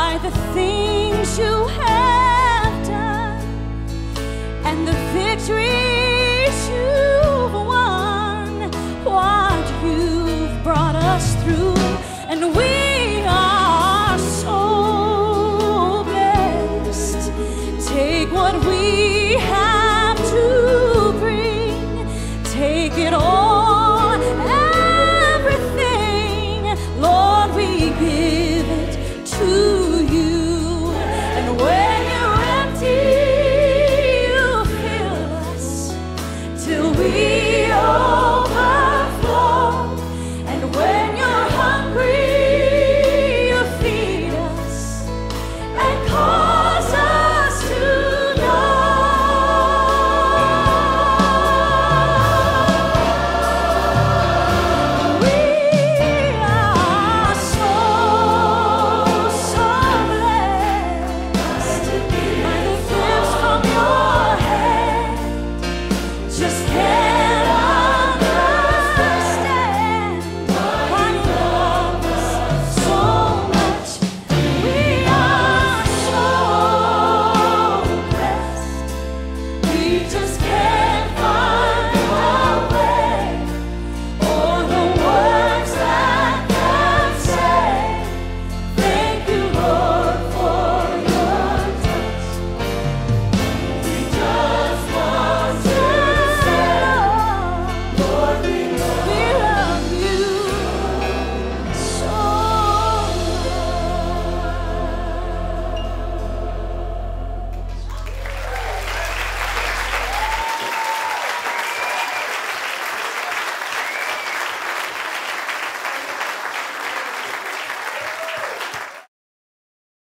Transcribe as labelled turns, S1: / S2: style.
S1: by the things you have done and the victory.